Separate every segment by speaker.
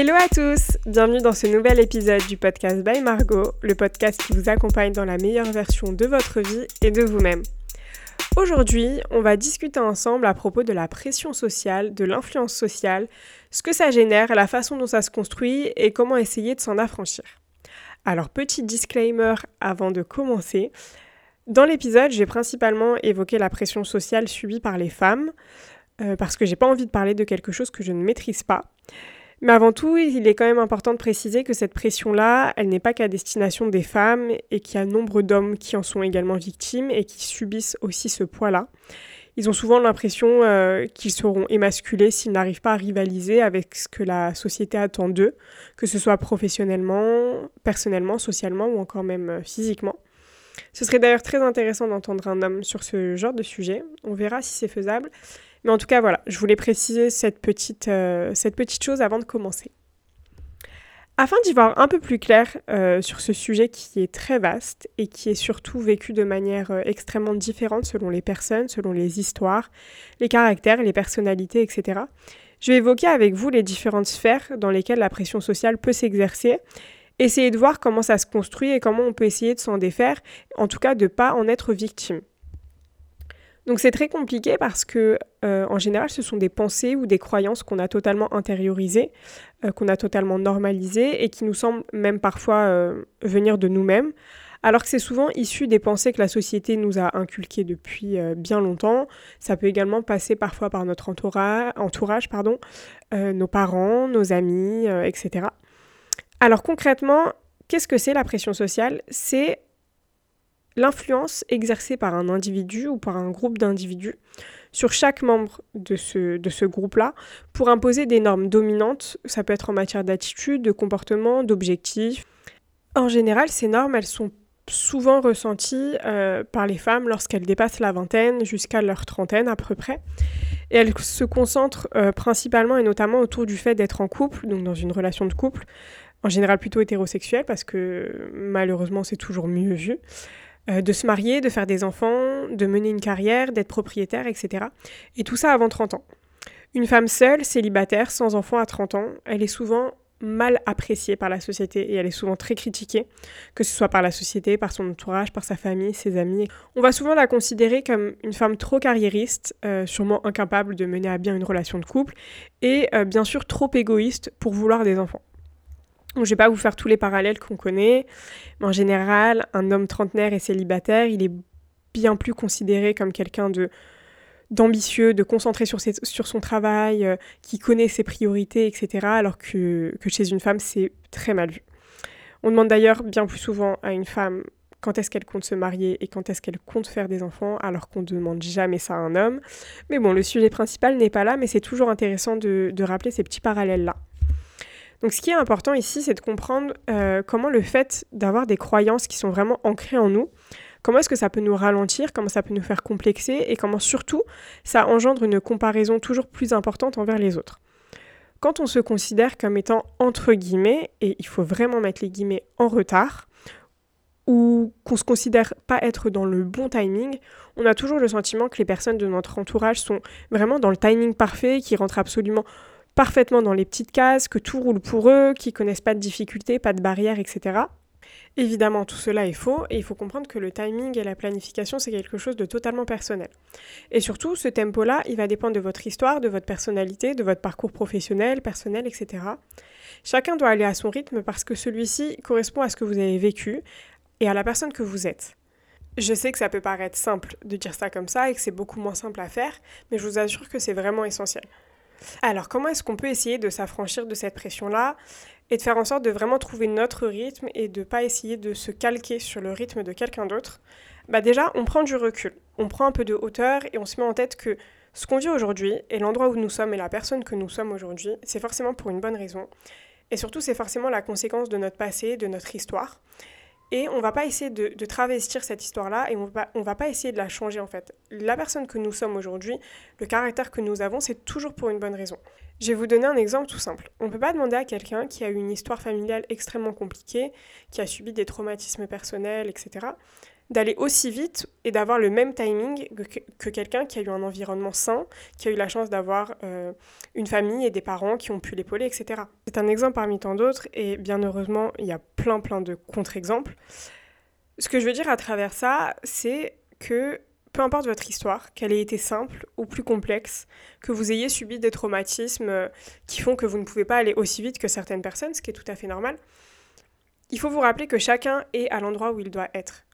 Speaker 1: Hello à tous Bienvenue dans ce nouvel épisode du podcast By Margot, le podcast qui vous accompagne dans la meilleure version de votre vie et de vous-même. Aujourd'hui, on va discuter ensemble à propos de la pression sociale, de l'influence sociale, ce que ça génère, la façon dont ça se construit et comment essayer de s'en affranchir. Alors, petit disclaimer avant de commencer. Dans l'épisode, j'ai principalement évoqué la pression sociale subie par les femmes, euh, parce que j'ai pas envie de parler de quelque chose que je ne maîtrise pas. Mais avant tout, il est quand même important de préciser que cette pression-là, elle n'est pas qu'à destination des femmes et qu'il y a nombre d'hommes qui en sont également victimes et qui subissent aussi ce poids-là. Ils ont souvent l'impression euh, qu'ils seront émasculés s'ils n'arrivent pas à rivaliser avec ce que la société attend d'eux, que ce soit professionnellement, personnellement, socialement ou encore même euh, physiquement. Ce serait d'ailleurs très intéressant d'entendre un homme sur ce genre de sujet. On verra si c'est faisable. Mais en tout cas, voilà, je voulais préciser cette petite, euh, cette petite chose avant de commencer. Afin d'y voir un peu plus clair euh, sur ce sujet qui est très vaste et qui est surtout vécu de manière euh, extrêmement différente selon les personnes, selon les histoires, les caractères, les personnalités, etc., je vais évoquer avec vous les différentes sphères dans lesquelles la pression sociale peut s'exercer, essayer de voir comment ça se construit et comment on peut essayer de s'en défaire, en tout cas de ne pas en être victime. Donc c'est très compliqué parce que euh, en général ce sont des pensées ou des croyances qu'on a totalement intériorisées, euh, qu'on a totalement normalisées et qui nous semblent même parfois euh, venir de nous-mêmes, alors que c'est souvent issu des pensées que la société nous a inculquées depuis bien longtemps. Ça peut également passer parfois par notre entourage, entourage, pardon, nos parents, nos amis, etc. Alors concrètement, qu'est-ce que c'est la pression sociale? C'est l'influence exercée par un individu ou par un groupe d'individus sur chaque membre de ce, de ce groupe-là pour imposer des normes dominantes. Ça peut être en matière d'attitude, de comportement, d'objectifs. En général, ces normes, elles sont souvent ressenties euh, par les femmes lorsqu'elles dépassent la vingtaine jusqu'à leur trentaine à peu près. Et elles se concentrent euh, principalement et notamment autour du fait d'être en couple, donc dans une relation de couple, en général plutôt hétérosexuelle parce que malheureusement c'est toujours mieux vu. Euh, de se marier, de faire des enfants, de mener une carrière, d'être propriétaire, etc. Et tout ça avant 30 ans. Une femme seule, célibataire, sans enfant à 30 ans, elle est souvent mal appréciée par la société et elle est souvent très critiquée, que ce soit par la société, par son entourage, par sa famille, ses amis. On va souvent la considérer comme une femme trop carriériste, euh, sûrement incapable de mener à bien une relation de couple, et euh, bien sûr trop égoïste pour vouloir des enfants. Je ne vais pas vous faire tous les parallèles qu'on connaît, mais en général, un homme trentenaire et célibataire, il est bien plus considéré comme quelqu'un d'ambitieux, de concentré sur, son travail, euh, qui connaît ses priorités, etc., alors que, chez une femme, c'est très mal vu. On demande d'ailleurs bien plus souvent à une femme quand est-ce qu'elle compte se marier et quand est-ce qu'elle compte faire des enfants, alors qu'on ne demande jamais ça à un homme. Mais bon, le sujet principal n'est pas là, mais c'est toujours intéressant de, de rappeler ces petits parallèles-là. Donc ce qui est important ici, c'est de comprendre euh, comment le fait d'avoir des croyances qui sont vraiment ancrées en nous, comment est-ce que ça peut nous ralentir, comment ça peut nous faire complexer et comment surtout ça engendre une comparaison toujours plus importante envers les autres. Quand on se considère comme étant entre guillemets, et il faut vraiment mettre les guillemets en retard, ou qu'on se considère pas être dans le bon timing, on a toujours le sentiment que les personnes de notre entourage sont vraiment dans le timing parfait, qui rentrent absolument parfaitement dans les petites cases, que tout roule pour eux, qui connaissent pas de difficultés, pas de barrières, etc. Évidemment, tout cela est faux et il faut comprendre que le timing et la planification, c'est quelque chose de totalement personnel. Et surtout, ce tempo-là, il va dépendre de votre histoire, de votre personnalité, de votre parcours professionnel, personnel, etc. Chacun doit aller à son rythme parce que celui-ci correspond à ce que vous avez vécu et à la personne que vous êtes. Je sais que ça peut paraître simple de dire ça comme ça et que c'est beaucoup moins simple à faire, mais je vous assure que c'est vraiment essentiel. Alors, comment est-ce qu'on peut essayer de s'affranchir de cette pression-là et de faire en sorte de vraiment trouver notre rythme et de ne pas essayer de se calquer sur le rythme de quelqu'un d'autre? Bah déjà, on prend du recul, on prend un peu de hauteur et on se met en tête que ce qu'on vit aujourd'hui et l'endroit où nous sommes et la personne que nous sommes aujourd'hui, c'est forcément pour une bonne raison. Et surtout, c'est forcément la conséquence de notre passé, de notre histoire. Et on va pas essayer de, travestir cette histoire-là et on va, on va pas essayer de la changer en fait. La personne que nous sommes aujourd'hui, le caractère que nous avons, c'est toujours pour une bonne raison. Je vais vous donner un exemple tout simple. On ne peut pas demander à quelqu'un qui a eu une histoire familiale extrêmement compliquée, qui a subi des traumatismes personnels, etc., d'aller aussi vite et d'avoir le même timing que, quelqu'un qui a eu un environnement sain, qui a eu la chance d'avoir euh, une famille et des parents qui ont pu l'épauler, etc. C'est un exemple parmi tant d'autres et bien heureusement, il y a plein plein de contre-exemples. Ce que je veux dire à travers ça, c'est que peu importe votre histoire, qu'elle ait été simple ou plus complexe, que vous ayez subi des traumatismes euh, qui font que vous ne pouvez pas aller aussi vite que certaines personnes, ce qui est tout à fait normal, il faut vous rappeler que chacun est à l'endroit où il doit être.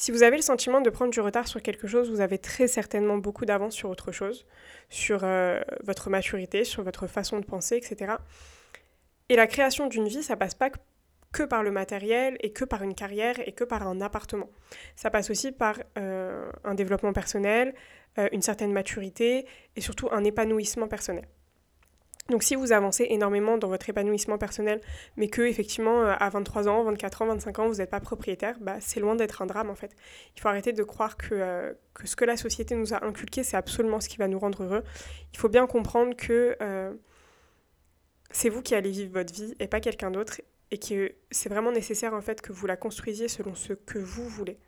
Speaker 1: Si vous avez le sentiment de prendre du retard sur quelque chose, vous avez très certainement beaucoup d'avance sur autre chose, sur euh, votre maturité, sur votre façon de penser, etc. Et la création d'une vie, ça passe pas que par le matériel et que par une carrière et que par un appartement. Ça passe aussi par euh, un développement personnel, euh, une certaine maturité et surtout un épanouissement personnel. Donc si vous avancez énormément dans votre épanouissement personnel, mais que effectivement euh, à 23 ans, 24 ans, 25 ans, vous n'êtes pas propriétaire, bah, c'est loin d'être un drame en fait. Il faut arrêter de croire que, euh, que ce que la société nous a inculqué, c'est absolument ce qui va nous rendre heureux. Il faut bien comprendre que euh, c'est vous qui allez vivre votre vie et pas quelqu'un d'autre, et que c'est vraiment nécessaire en fait que vous la construisiez selon ce que vous voulez.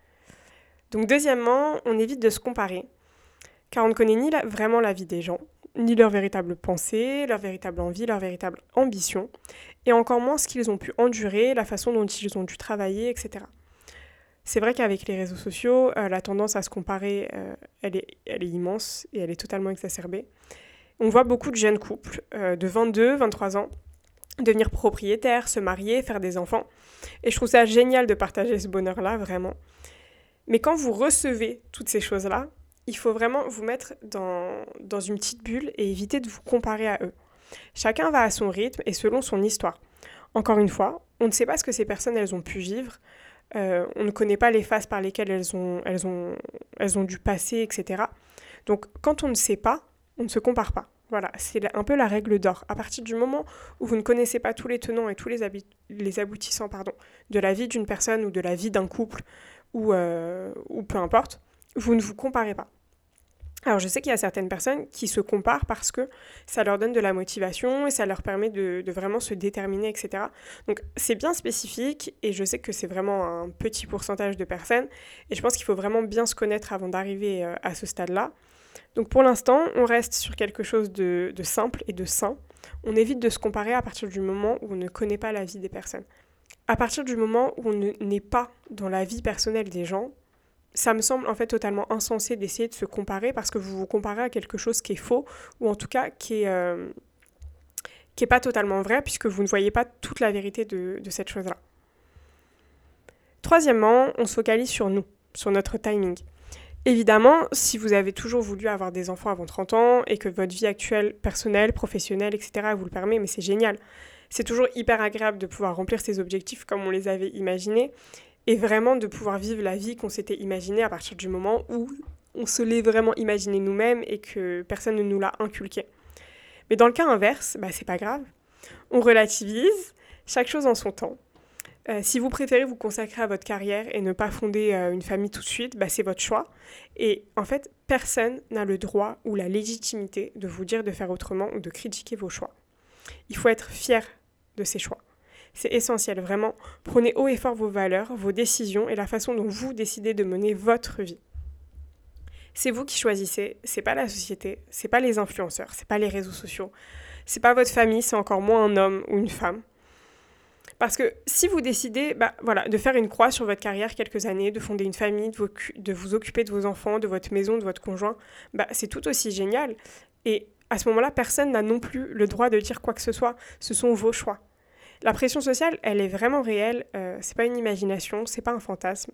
Speaker 1: Donc deuxièmement, on évite de se comparer, car on ne connaît ni vraiment la vie des gens, ni leur véritable pensée, leur véritable envie, leur véritable ambition, et encore moins ce qu'ils ont pu endurer, la façon dont ils ont dû travailler, etc. C'est vrai qu'avec les réseaux sociaux, euh, la tendance à se comparer, euh, elle, est, immense et elle est totalement exacerbée. On voit beaucoup de jeunes couples euh, de 22, 23 ans devenir propriétaires, se marier, faire des enfants. Et je trouve ça génial de partager ce bonheur-là, vraiment. Mais quand vous recevez toutes ces choses-là, il faut vraiment vous mettre dans, dans une petite bulle et éviter de vous comparer à eux. Chacun va à son rythme et selon son histoire. Encore une fois, on ne sait pas ce que ces personnes elles ont pu vivre. Euh, on ne connaît pas les phases par lesquelles elles ont, elles ont, elles ont dû passer, etc. Donc quand on ne sait pas, on ne se compare pas. Voilà, c'est un peu la règle d'or. À partir du moment où vous ne connaissez pas tous les tenants et tous les, les aboutissants pardon, de la vie d'une personne ou de la vie d'un couple ou, euh, ou peu importe, vous ne vous comparez pas. Alors je sais qu'il y a certaines personnes qui se comparent parce que ça leur donne de la motivation et ça leur permet de, vraiment se déterminer, etc. Donc c'est bien spécifique et je sais que c'est vraiment un petit pourcentage de personnes et je pense qu'il faut vraiment bien se connaître avant d'arriver euh, à ce stade-là. Donc pour l'instant, on reste sur quelque chose de, de simple et de sain. On évite de se comparer à partir du moment où on ne connaît pas la vie des personnes. À partir du moment où on n'est pas dans la vie personnelle des gens, ça me semble en fait totalement insensé d'essayer de se comparer parce que vous vous comparez à quelque chose qui est faux ou en tout cas qui est, euh, qui est pas totalement vrai puisque vous ne voyez pas toute la vérité de, de cette chose-là. Troisièmement, on se focalise sur nous, sur notre timing. Évidemment, si vous avez toujours voulu avoir des enfants avant 30 ans et que votre vie actuelle, personnelle, professionnelle, etc., vous le permet, mais c'est génial. C'est toujours hyper agréable de pouvoir remplir ses objectifs comme on les avait imaginés et vraiment de pouvoir vivre la vie qu'on s'était imaginée à partir du moment où on se l'est vraiment imaginé nous-mêmes et que personne ne nous l'a inculqué. Mais dans le cas inverse, bah, c'est pas grave. On relativise, chaque chose en son temps. Euh, si vous préférez vous consacrer à votre carrière et ne pas fonder euh, une famille tout de suite, bah, c'est votre choix. Et en fait, personne n'a le droit ou la légitimité de vous dire de faire autrement ou de critiquer vos choix. Il faut être fier de ses choix. C'est essentiel, vraiment. Prenez haut et fort vos valeurs, vos décisions et la façon dont vous décidez de mener votre vie. C'est vous qui choisissez, c'est pas la société, c'est pas les influenceurs, c'est pas les réseaux sociaux, c'est pas votre famille, c'est encore moins un homme ou une femme. Parce que si vous décidez bah, voilà, de faire une croix sur votre carrière quelques années, de fonder une famille, de vous, occuper de vos enfants, de votre maison, de votre conjoint, bah, c'est tout aussi génial. Et à ce moment-là, personne n'a non plus le droit de dire quoi que ce soit. Ce sont vos choix. La pression sociale, elle est vraiment réelle, euh, c'est pas une imagination, c'est pas un fantasme.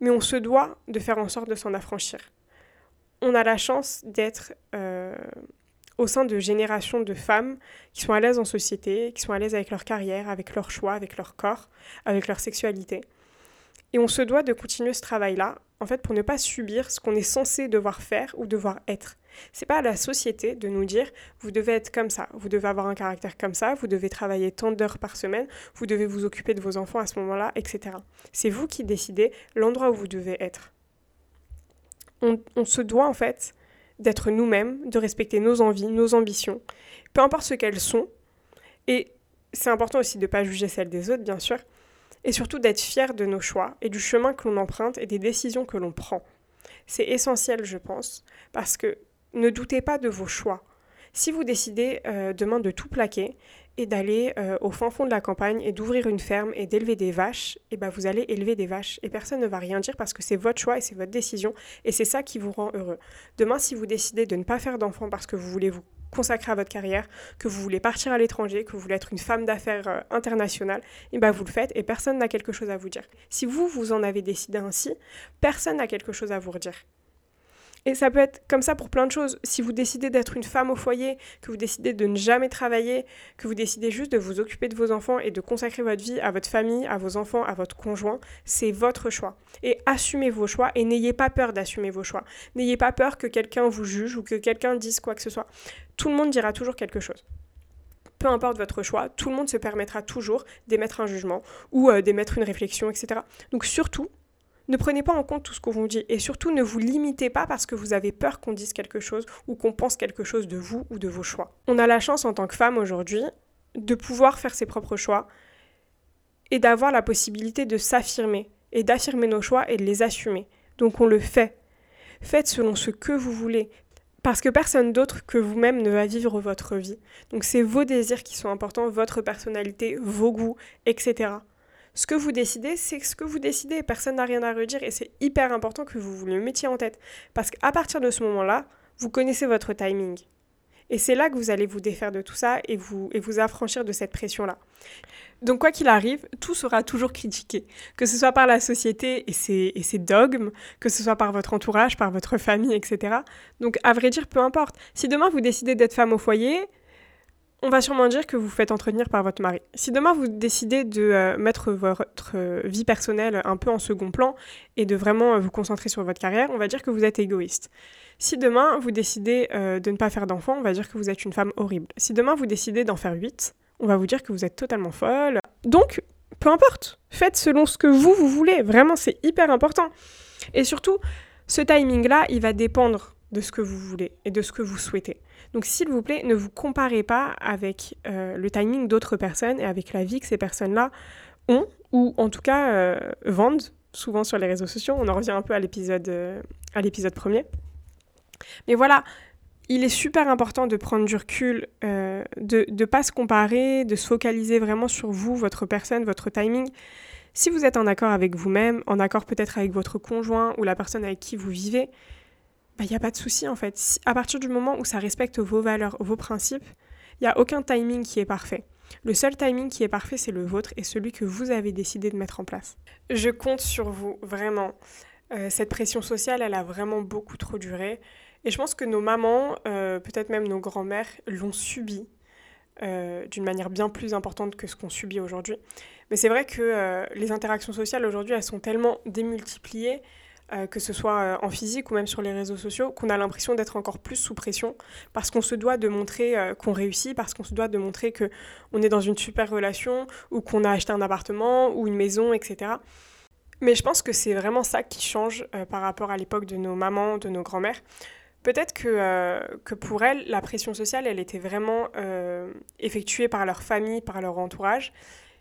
Speaker 1: Mais on se doit de faire en sorte de s'en affranchir. On a la chance d'être euh, au sein de générations de femmes qui sont à l'aise en société, qui sont à l'aise avec leur carrière, avec leur choix, avec leur corps, avec leur sexualité. Et on se doit de continuer ce travail-là, en fait, pour ne pas subir ce qu'on est censé devoir faire ou devoir être. C'est pas à la société de nous dire vous devez être comme ça, vous devez avoir un caractère comme ça, vous devez travailler tant d'heures par semaine, vous devez vous occuper de vos enfants à ce moment-là, etc. C'est vous qui décidez l'endroit où vous devez être. On, on se doit en fait d'être nous-mêmes, de respecter nos envies, nos ambitions, peu importe ce qu'elles sont. Et c'est important aussi de ne pas juger celles des autres, bien sûr, et surtout d'être fier de nos choix et du chemin que l'on emprunte et des décisions que l'on prend. C'est essentiel, je pense, parce que ne doutez pas de vos choix. Si vous décidez euh, demain de tout plaquer et d'aller euh, au fin fond de la campagne et d'ouvrir une ferme et d'élever des vaches, et eh ben vous allez élever des vaches et personne ne va rien dire parce que c'est votre choix et c'est votre décision et c'est ça qui vous rend heureux. Demain, si vous décidez de ne pas faire d'enfants parce que vous voulez vous consacrer à votre carrière, que vous voulez partir à l'étranger, que vous voulez être une femme d'affaires euh, internationale, et eh ben vous le faites et personne n'a quelque chose à vous dire. Si vous, vous en avez décidé ainsi, personne n'a quelque chose à vous redire. Et ça peut être comme ça pour plein de choses. Si vous décidez d'être une femme au foyer, que vous décidez de ne jamais travailler, que vous décidez juste de vous occuper de vos enfants et de consacrer votre vie à votre famille, à vos enfants, à votre conjoint, c'est votre choix. Et assumez vos choix et n'ayez pas peur d'assumer vos choix. N'ayez pas peur que quelqu'un vous juge ou que quelqu'un dise quoi que ce soit. Tout le monde dira toujours quelque chose peu importe votre choix, tout le monde se permettra toujours d'émettre un jugement ou euh, d'émettre une réflexion, etc. Donc surtout, ne prenez pas en compte tout ce qu'on vous dit et surtout ne vous limitez pas parce que vous avez peur qu'on dise quelque chose ou qu'on pense quelque chose de vous ou de vos choix. On a la chance en tant que femme aujourd'hui de pouvoir faire ses propres choix et d'avoir la possibilité de s'affirmer et d'affirmer nos choix et de les assumer. Donc on le fait. Faites selon ce que vous voulez. Parce que personne d'autre que vous-même ne va vivre votre vie. Donc c'est vos désirs qui sont importants, votre personnalité, vos goûts, etc. Ce que vous décidez, c'est ce que vous décidez. Personne n'a rien à redire et c'est hyper important que vous vous le mettiez en tête. Parce qu'à partir de ce moment-là, vous connaissez votre timing. Et c'est là que vous allez vous défaire de tout ça et vous, et vous affranchir de cette pression-là. Donc quoi qu'il arrive, tout sera toujours critiqué, que ce soit par la société et ses, et ses dogmes, que ce soit par votre entourage, par votre famille, etc. Donc à vrai dire, peu importe. Si demain vous décidez d'être femme au foyer, on va sûrement dire que vous faites entretenir par votre mari. Si demain vous décidez de euh, mettre votre euh, vie personnelle un peu en second plan et de vraiment euh, vous concentrer sur votre carrière, on va dire que vous êtes égoïste. Si demain vous décidez de ne pas faire d'enfants, on va dire que vous êtes une femme horrible. Si demain vous décidez d'en faire 8, on va vous dire que vous êtes totalement folle. Donc, peu importe, faites selon ce que vous, vous voulez. Vraiment, c'est hyper important. Et surtout, ce timing-là, il va dépendre de ce que vous voulez et de ce que vous souhaitez. Donc s'il vous plaît, ne vous comparez pas avec euh, le timing d'autres personnes et avec la vie que ces personnes-là ont, ou en tout cas euh, vendent, souvent sur les réseaux sociaux. On en revient un peu à l'épisode, euh, à l'épisode premier. Mais voilà, il est super important de prendre du recul, de ne pas se comparer, de se focaliser vraiment sur vous, votre personne, votre timing. Si vous êtes en accord avec vous-même, en accord peut-être avec votre conjoint ou la personne avec qui vous vivez, il bah, n'y a pas de souci en fait. À partir du moment où ça respecte vos valeurs, vos principes, il n'y a aucun timing qui est parfait. Le seul timing qui est parfait, c'est le vôtre et celui que vous avez décidé de mettre en place. Je compte sur vous, vraiment. Euh, cette pression sociale, elle a vraiment beaucoup trop duré. Et je pense que nos mamans, euh, peut-être même nos grands-mères, l'ont subi euh, d'une manière bien plus importante que ce qu'on subit aujourd'hui. Mais c'est vrai que les interactions sociales aujourd'hui, elles sont tellement démultipliées euh, que ce soit euh, en physique ou même sur les réseaux sociaux, qu'on a l'impression d'être encore plus sous pression parce qu'on se doit de montrer euh, qu'on réussit, parce qu'on se doit de montrer que on est dans une super relation ou qu'on a acheté un appartement ou une maison, etc. Mais je pense que c'est vraiment ça qui change par rapport à l'époque de nos mamans, de nos grands-mères. Peut-être que, que pour elles, la pression sociale, elle était vraiment effectuée par leur famille, par leur entourage.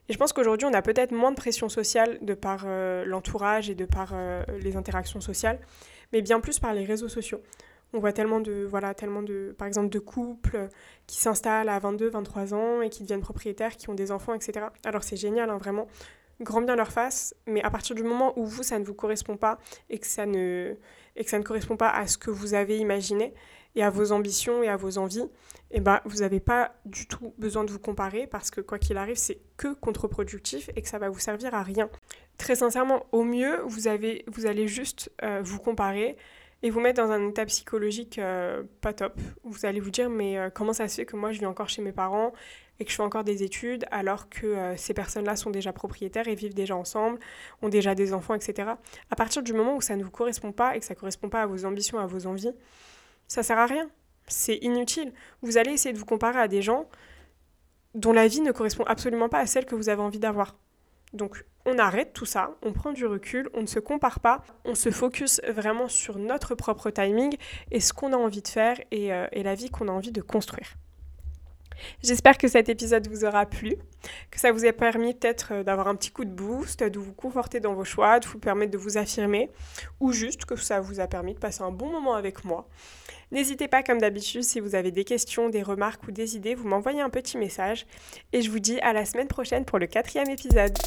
Speaker 1: Et je pense qu'aujourd'hui, on a peut-être moins de pression sociale de par euh, l'entourage et de par euh, les interactions sociales, mais bien plus par les réseaux sociaux. On voit tellement de, voilà, tellement de, par exemple, de couples qui s'installent à 22, 23 ans et qui deviennent propriétaires, qui ont des enfants, etc. Alors c'est génial, hein, vraiment, grand bien leur face, mais à partir du moment où vous, ça ne vous correspond pas et que ça ne, et que ça ne correspond pas à ce que vous avez imaginé, et à vos ambitions et à vos envies, eh ben, vous n'avez pas du tout besoin de vous comparer parce que quoi qu'il arrive, c'est que contre-productif et que ça va vous servir à rien. Très sincèrement, au mieux, vous, avez, vous allez juste euh, vous comparer et vous mettre dans un état psychologique euh, pas top. Vous allez vous dire, mais euh, comment ça se fait que moi je vis encore chez mes parents et que je fais encore des études alors que ces personnes-là sont déjà propriétaires et vivent déjà ensemble, ont déjà des enfants, etc. À partir du moment où ça ne vous correspond pas et que ça ne correspond pas à vos ambitions, à vos envies, ça sert à rien. C'est inutile. Vous allez essayer de vous comparer à des gens dont la vie ne correspond absolument pas à celle que vous avez envie d'avoir. Donc on arrête tout ça, on prend du recul, on ne se compare pas, on se focus vraiment sur notre propre timing et ce qu'on a envie de faire et, euh, et la vie qu'on a envie de construire. J'espère que cet épisode vous aura plu, que ça vous a permis peut-être euh, d'avoir un petit coup de boost, de vous conforter dans vos choix, de vous permettre de vous affirmer, ou juste que ça vous a permis de passer un bon moment avec moi. N'hésitez pas, comme d'habitude, si vous avez des questions, des remarques ou des idées, vous m'envoyez un petit message. Et je vous dis à la semaine prochaine pour le quatrième épisode.